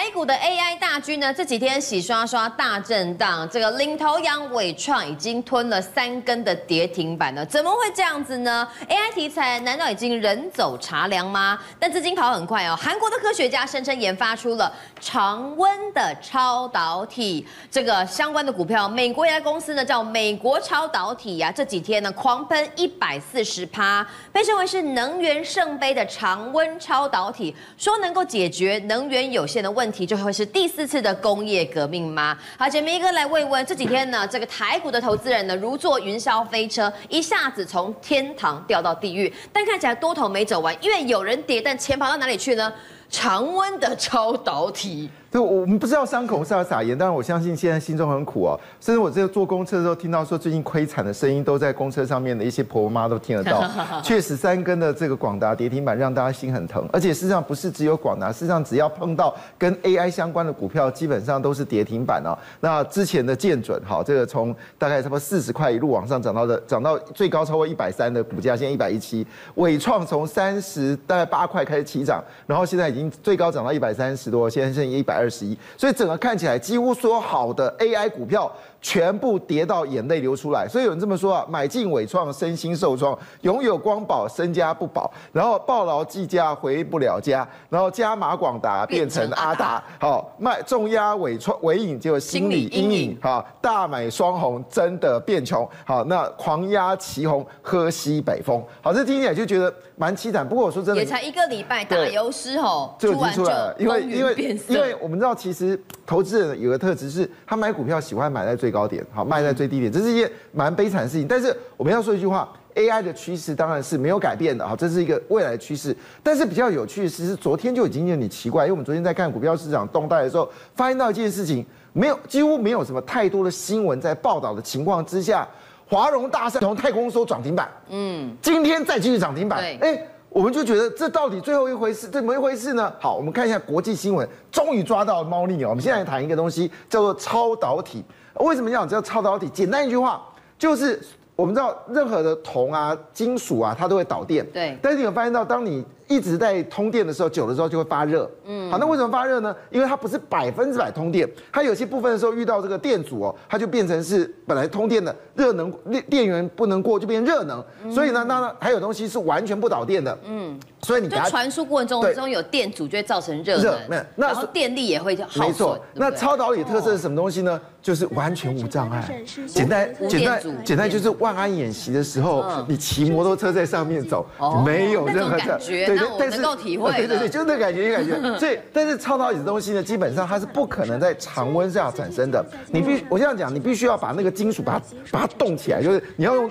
台股的 AI 大军呢，这几天洗刷刷大震荡，这个领头羊伟创已经吞了三根的跌停板了，怎么会这样子呢？AI 题材难道已经人走茶凉吗？但资金跑很快哦，韩国的科学家声称研发出了常温的超导体，这个相关的股票，美国一家公司呢叫美国超导体呀、啊，这几天呢狂喷一百四十趴，被称为是能源圣杯的常温超导体，说能够解决能源有限的问题题就会是第四次的工业革命吗？好，姐妹哥来问问，这几天呢，这个台股的投资人呢，如坐云霄飞车，一下子从天堂掉到地狱，但看起来多头没走完，因为有人跌，但钱跑到哪里去呢？常温的超导体。对，我们不知道伤口，是要撒盐。但是，我相信现在心中很苦哦。甚至我这个坐公车的时候，听到说最近亏惨的声音，都在公车上面的一些婆婆妈都听得到。确实，三根的这个广达跌停板让大家心很疼。而且事实上不是只有广达，事实上只要碰到跟 AI 相关的股票，基本上都是跌停板哦。那之前的建准，好，这个从大概差不多四十块一路往上涨到的，涨到最高超过一百三的股价，现在一百一七。伟创从三十大概八块开始起涨，然后现在已经最高涨到一百三十多，现在剩一百。二十一，所以整个看起来几乎说好的 AI 股票全部跌到眼泪流出来。所以有人这么说啊，买进伟创身心受创，拥有光宝身家不保，然后抱牢技家回不了家，然后加码广达变成阿达，好卖重压伟创纬颖就心理阴影，好大买双红真的变穷，好那狂压旗红喝西北风，好这听起来就觉得蛮凄惨。不过我说真的，也才一个礼拜，打油诗吼就已经出来了，因为因为因为。我们知道，其实投资人有个特质是，他买股票喜欢买在最高点，好卖在最低点，这是一件蛮悲惨的事情。但是我们要说一句话，AI 的趋势当然是没有改变的，好，这是一个未来的趋势。但是比较有趣的是，昨天就已经有点奇怪，因为我们昨天在看股票市场动态的时候，发现到一件事情，没有几乎没有什么太多的新闻在报道的情况之下，华融大厦从太空收涨停板，嗯，今天再继续涨停板，哎。我们就觉得这到底最后一回事，怎么一回事呢？好，我们看一下国际新闻，终于抓到猫腻了。我们现在谈一个东西，叫做超导体。为什么要讲叫超导体？简单一句话，就是我们知道任何的铜啊、金属啊，它都会导电。对。但是你有发现到，当你一直在通电的时候，久了之后就会发热。嗯，好，那为什么发热呢？因为它不是百分之百通电，它有些部分的时候遇到这个电阻哦，它就变成是本来通电的热能电电源不能过，就变热能。所以呢，那还有东西是完全不导电的。嗯，所以你在传输过程中中有电阻，就会造成热能。热，那然后电力也会耗损。没错，那超导体特色是什么东西呢？就是完全无障碍。简单简单简单就是万安演习的时候，你骑摩托车在上面走，没有任何感觉。但是能够体会，对对对，就那感觉，就感觉。所以，但是超导体的东西呢，基本上它是不可能在常温下产生的。你必须，我这样讲，你必须要把那个金属把它把它冻起来，就是你要用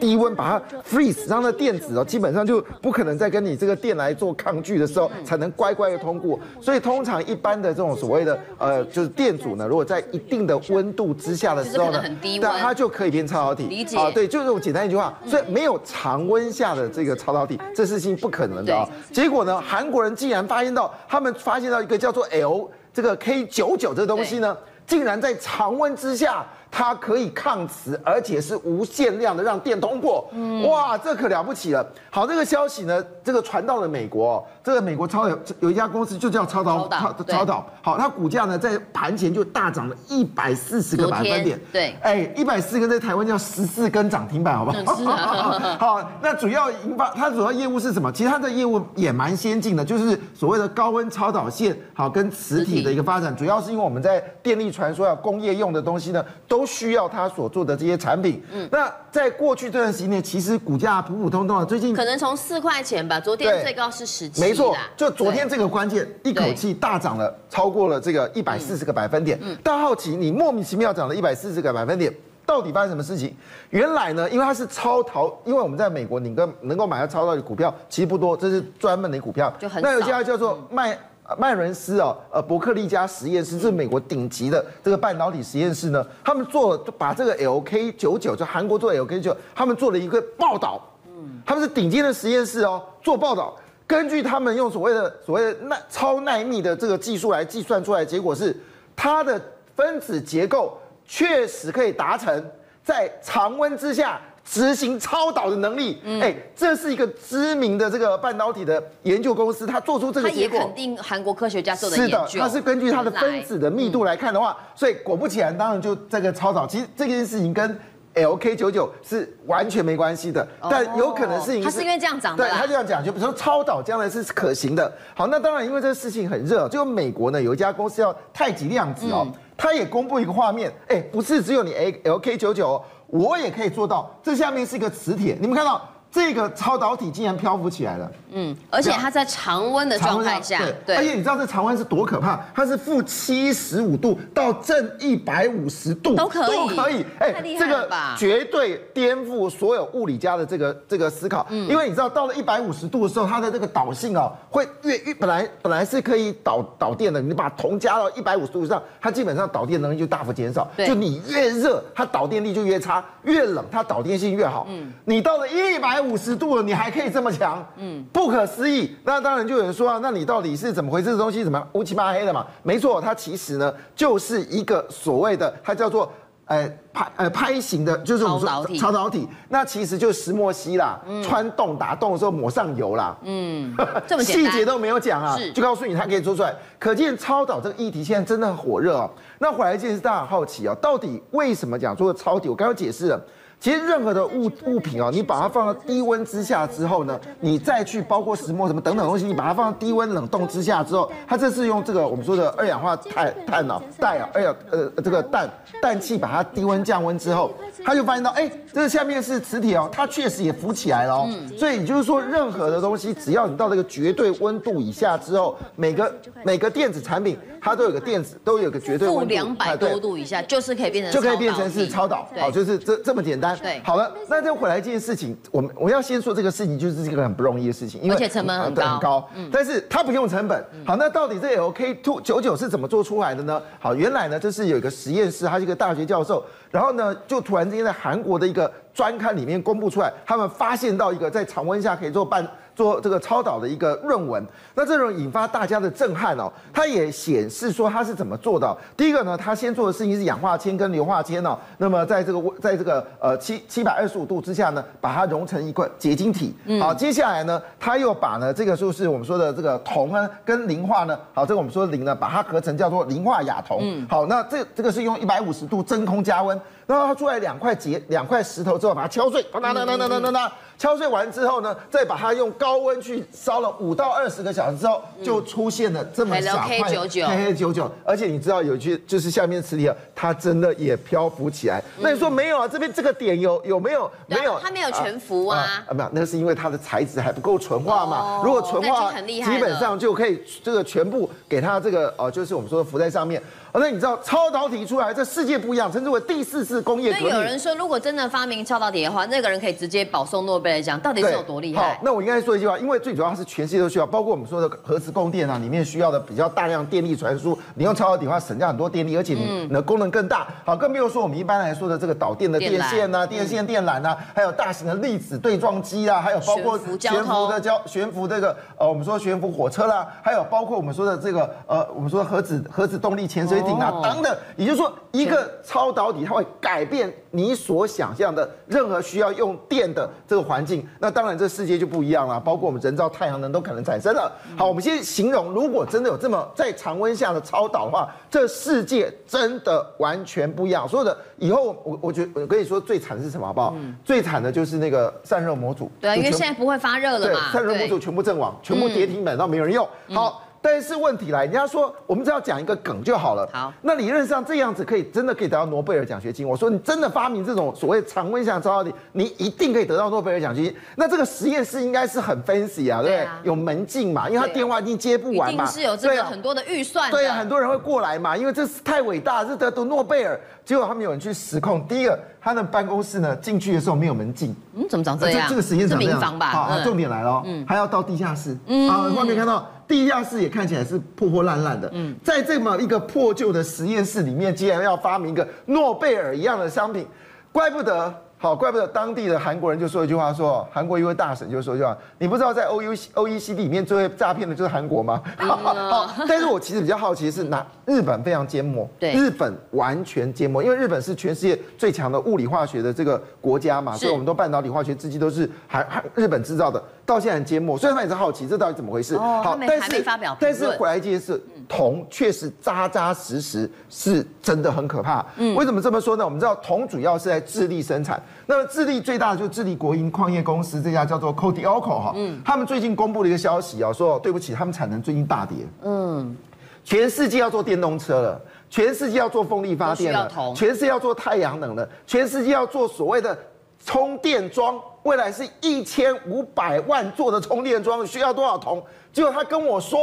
低温把它 freeze，让那电子哦，基本上就不可能再跟你这个电来做抗拒的时候，才能乖乖的通过。所以，通常一般的这种所谓的呃，就是电阻呢，如果在一定的温度之下的时候呢，那它就可以变超导体。理解啊，对，就这种简单一句话，所以没有常温下的这个超导体，这事情不可能的啊。结果呢，韩国人竟然发现到，他们发现到一个叫做 L 这个 K 九九这个东西呢，竟然在常温之下。它可以抗磁，而且是无限量的让电通过。哇，这可了不起了。好，这个消息呢，这个传到了美国。这个美国超有有一家公司就叫超导超超导。好，它股价呢在盘前就大涨了一百四十个百分点。对，哎，一百四根在台湾叫十四根涨停板，好不好？好，那主要引发它主要业务是什么？其实它的业务也蛮先进的，就是所谓的高温超导线，好，跟磁体的一个发展，主要是因为我们在电力传输啊工业用的东西呢，都需要他所做的这些产品。嗯，那在过去这段时间内，其实股价普普通通的。最近可能从四块钱吧，昨天最高是十七。没错，就昨天这个关键，一口气大涨了超过了这个一百四十个百分点。嗯，大家好奇，你莫名其妙涨了一百四十个百分点，到底发生什么事情？原来呢，因为它是超淘，因为我们在美国，你跟能够买到超淘的股票其实不多，这是专门的股票。就很那有一家叫做麦。麦伦斯哦，呃，伯克利家实验室是美国顶级的这个半导体实验室呢。他们做把这个 LK 九九，就韩国做 LK 九，他们做了一个报道。嗯，他们是顶尖的实验室哦，做报道。根据他们用所谓的所谓的耐超耐密的这个技术来计算出来，结果是它的分子结构确实可以达成在常温之下执行超导的能力。哎、嗯，这是一个知名的这个半导体的研究公司，他做出这个结果。他也肯定韩国科学家做的研究。是的，他是根据它的分子的密度来看的话，嗯、所以果不其然，当然就这个超导。其实这件事情跟 LK 九九是完全没关系的，但有可能是因为他是因为这样讲的，对，他这样讲，就比如说超导将来是可行的。好，那当然因为这个事情很热，就美国呢有一家公司叫太极量子哦，他也公布一个画面，哎，不是只有你 LK99，我也可以做到。这下面是一个磁铁，你们看到？这个超导体竟然漂浮起来了，嗯，而且它在常温的状态下，对，而且你知道这常温是多可怕？它是负七十五度到正一百五十度都可以，都可以，哎，这个绝对颠覆所有物理家的这个这个思考，嗯，因为你知道到了一百五十度的时候，它的这个导性哦，会越越本来本来是可以导导电的，你把铜加到一百五十度以上，它基本上导电能力就大幅减少，就你越热，它导电力就越差，越冷它导电性越好，嗯，你到了一百。五十度了，你还可以这么强，嗯，不可思议。那当然就有人说啊，那你到底是怎么回事？这东西怎么乌漆嘛黑的嘛？没错，它其实呢就是一个所谓的，它叫做呃拍呃拍型的，就是我们说超导体。那其实就是石墨烯啦，嗯、穿洞打洞的时候抹上油啦，嗯，这么细节都没有讲啊，就告诉你它可以做出来。可见超导这个议题现在真的很火热哦。那回来一件事，大家很好奇啊，到底为什么讲做超导体？我刚刚解释了。其实任何的物物品啊，你把它放到低温之下之后呢，你再去包括石墨什么等等东西，你把它放到低温冷冻之下之后，它这是用这个我们说的二氧化碳碳啊氮啊，二氧呃这个氮氮气把它低温降温之后，它就发现到哎，这个下面是磁铁哦，它确实也浮起来了哦。所以也就是说，任何的东西只要你到这个绝对温度以下之后，每个每个电子产品它都有个电子都有个绝对温度，负两百多度以下就是可以变成就可以变成是超导，好，就是这这么简单。对，好了，那再回来这件事情，我们我要先说这个事情，就是这个很不容易的事情，因为而且成本很高，很高，嗯，但是它不用成本。好，那到底这 LK two 九九是怎么做出来的呢？好，原来呢，这是有一个实验室，他是一个大学教授，然后呢，就突然之间在韩国的一个专刊里面公布出来，他们发现到一个在常温下可以做半。做这个超导的一个论文，那这种引发大家的震撼哦，它也显示说它是怎么做到。第一个呢，它先做的事情是氧化铅跟硫化铅哦，那么在这个在这个呃七七百二十五度之下呢，把它融成一块结晶体。好，接下来呢，它又把呢这个就是我们说的这个铜呢跟磷化呢，好，这个我们说的磷呢，把它合成叫做磷化亚铜。好，那这这个是用一百五十度真空加温，然后它出来两块结两块石头之后，把它敲碎，哒哒哒哒哒哒哒。敲碎完之后呢，再把它用高温去烧了五到二十个小时之后，就出现了这么小块 LK99，而且你知道有一句就是下面的磁铁，它真的也漂浮起来。那你说没有啊？这边这个点有有没有？没有，它没有全浮啊。啊，没有，那是因为它的材质还不够纯化嘛。如果纯化，基本上就可以这个全部给它这个哦，就是我们说的浮在上面。那你知道超导体出来，这世界不一样，称之为第四次工业革命。有人说，如果真的发明超导体的话，那个人可以直接保送诺贝尔奖，到底是有多厉害？好，那我应该说一句话，因为最主要是全世界都需要，包括我们说的核磁供电啊，里面需要的比较大量电力传输，你用超导体的话省掉很多电力，而且你的功能更大。好，更没有说我们一般来说的这个导电的电线啊、电线电缆啊，还有大型的粒子对撞机啊，还有包括悬浮的交悬浮这个呃，我们说悬浮火车啦，还有包括我们说的这个呃，我们说核子核子动力潜水艇啊等等。也就是说，一个超导体它会改变你所想象的任何需要用电的这个环境。那当然，这世界就不一样了，包括我们人造太阳能都可能产生了。好，我们先形容，如果真的有这么在常温下的超导的话，这世界真的完全不一样。所有的以后，我我觉得我跟你说，最惨是什么？好不好？最惨的就是那个散热模组。对，因为现在不会发热了嘛。散热模组全部阵亡，全部跌停板，到没有人用。好。但是问题来，人家说我们只要讲一个梗就好了。好，那理论上这样子可以真的可以得到诺贝尔奖学金。我说你真的发明这种所谓常温下超导体，你一定可以得到诺贝尔奖学金。那这个实验室应该是很 fancy 啊，对不对？有门禁嘛，因为他电话一定接不完嘛。一定是有这个很多的预算。对啊，很多人会过来嘛，因为这是太伟大，是得到诺贝尔。结果他们有人去实控，第一个他的办公室呢进去的时候没有门禁。嗯，怎么长这样？这个实验室民房吧？好，重点来了，嗯，还要到地下室。嗯，啊，外面看到。地下室也看起来是破破烂烂的。嗯，在这么一个破旧的实验室里面，竟然要发明一个诺贝尔一样的商品，怪不得好，怪不得当地的韩国人就说一句话说，说韩国一位大神就说一句话，你不知道在 O U O E C D 里面最会诈骗的就是韩国吗？好，但是我其实比较好奇的是，拿日本非常缄默，对，日本完全缄默，因为日本是全世界最强的物理化学的这个国家嘛，所以我们都半导体化学制剂都是韩韩日本制造的，到现在很缄默，所以他也是好奇这到底怎么回事。好，但是但是回来一件事，铜确实扎扎实实是真的很可怕。嗯，为什么这么说呢？我们知道铜主要是在智利生产。那么智利最大的就是智利国营矿业公司，这家叫做 Codelco 哈，嗯，他们最近公布了一个消息啊，说对不起，他们产能最近大跌，嗯，全世界要做电动车了，全世界要做风力发电了，全世界要做太阳能了，全世界要做所谓的充电桩，未来是一千五百万座的充电桩，需要多少铜？结果他跟我说。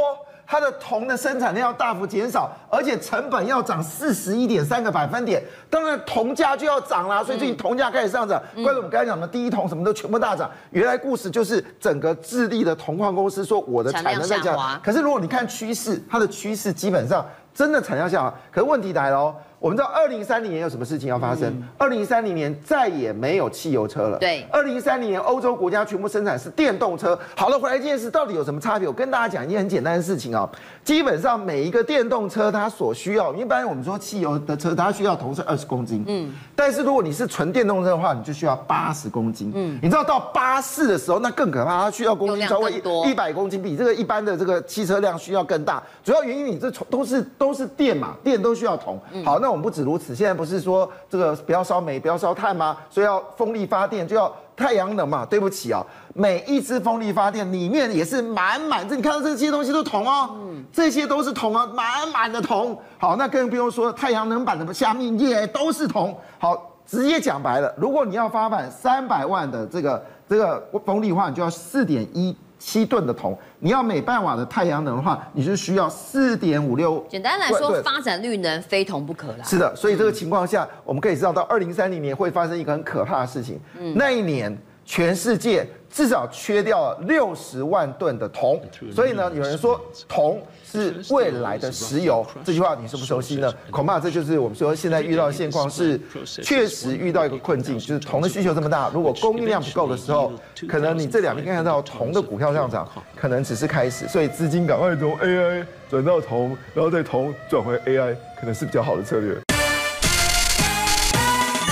它的铜的生产量要大幅减少，而且成本要涨四十一点三个百分点，当然铜价就要涨啦。所以最近铜价开始上涨。怪不得我们刚才讲的第一铜什么都全部大涨。原来故事就是整个智利的铜矿公司说我的产能在降，可是如果你看趋势，它的趋势基本上真的产量下滑。可是问题来了哦。我们知道，二零三零年有什么事情要发生？二零三零年再也没有汽油车了。对，二零三零年欧洲国家全部生产是电动车。好了，回来这件事到底有什么差别？我跟大家讲一件很简单的事情哦。基本上每一个电动车它所需要，一般我们说汽油的车它需要铜是二十公斤，嗯，但是如果你是纯电动车的话，你就需要八十公斤，嗯，你知道到巴士的时候那更可怕，它需要公斤稍微一百公斤，比这个一般的这个汽车量需要更大。主要原因你这都是都是电嘛，电都需要铜。好，那。我们不止如此，现在不是说这个不要烧煤，不要烧炭吗？所以要风力发电，就要太阳能嘛。对不起啊，每一支风力发电里面也是满满，这你看到这些东西都铜哦，这些都是铜啊，满满的铜。好，那更不用说太阳能板的下面也都是铜。好，直接讲白了，如果你要发版三百万的这个这个风力的话，你就要四点一。七吨的铜，你要每半瓦的太阳能的话，你是需要四点五六。简单来说，发展绿能非铜不可啦。是的，所以这个情况下，我们可以知道到二零三零年会发生一个很可怕的事情。嗯，那一年全世界至少缺掉了六十万吨的铜，所以呢，有人说铜。是未来的石油，这句话你熟不熟悉呢？恐怕这就是我们说现在遇到的现况是，确实遇到一个困境，就是铜的需求这么大，如果供应量不够的时候，可能你这两天看到铜的股票上涨，可能只是开始，所以资金赶快从 AI 转到铜，然后再铜转回 AI，可能是比较好的策略。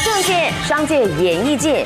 政界、商界、演艺界，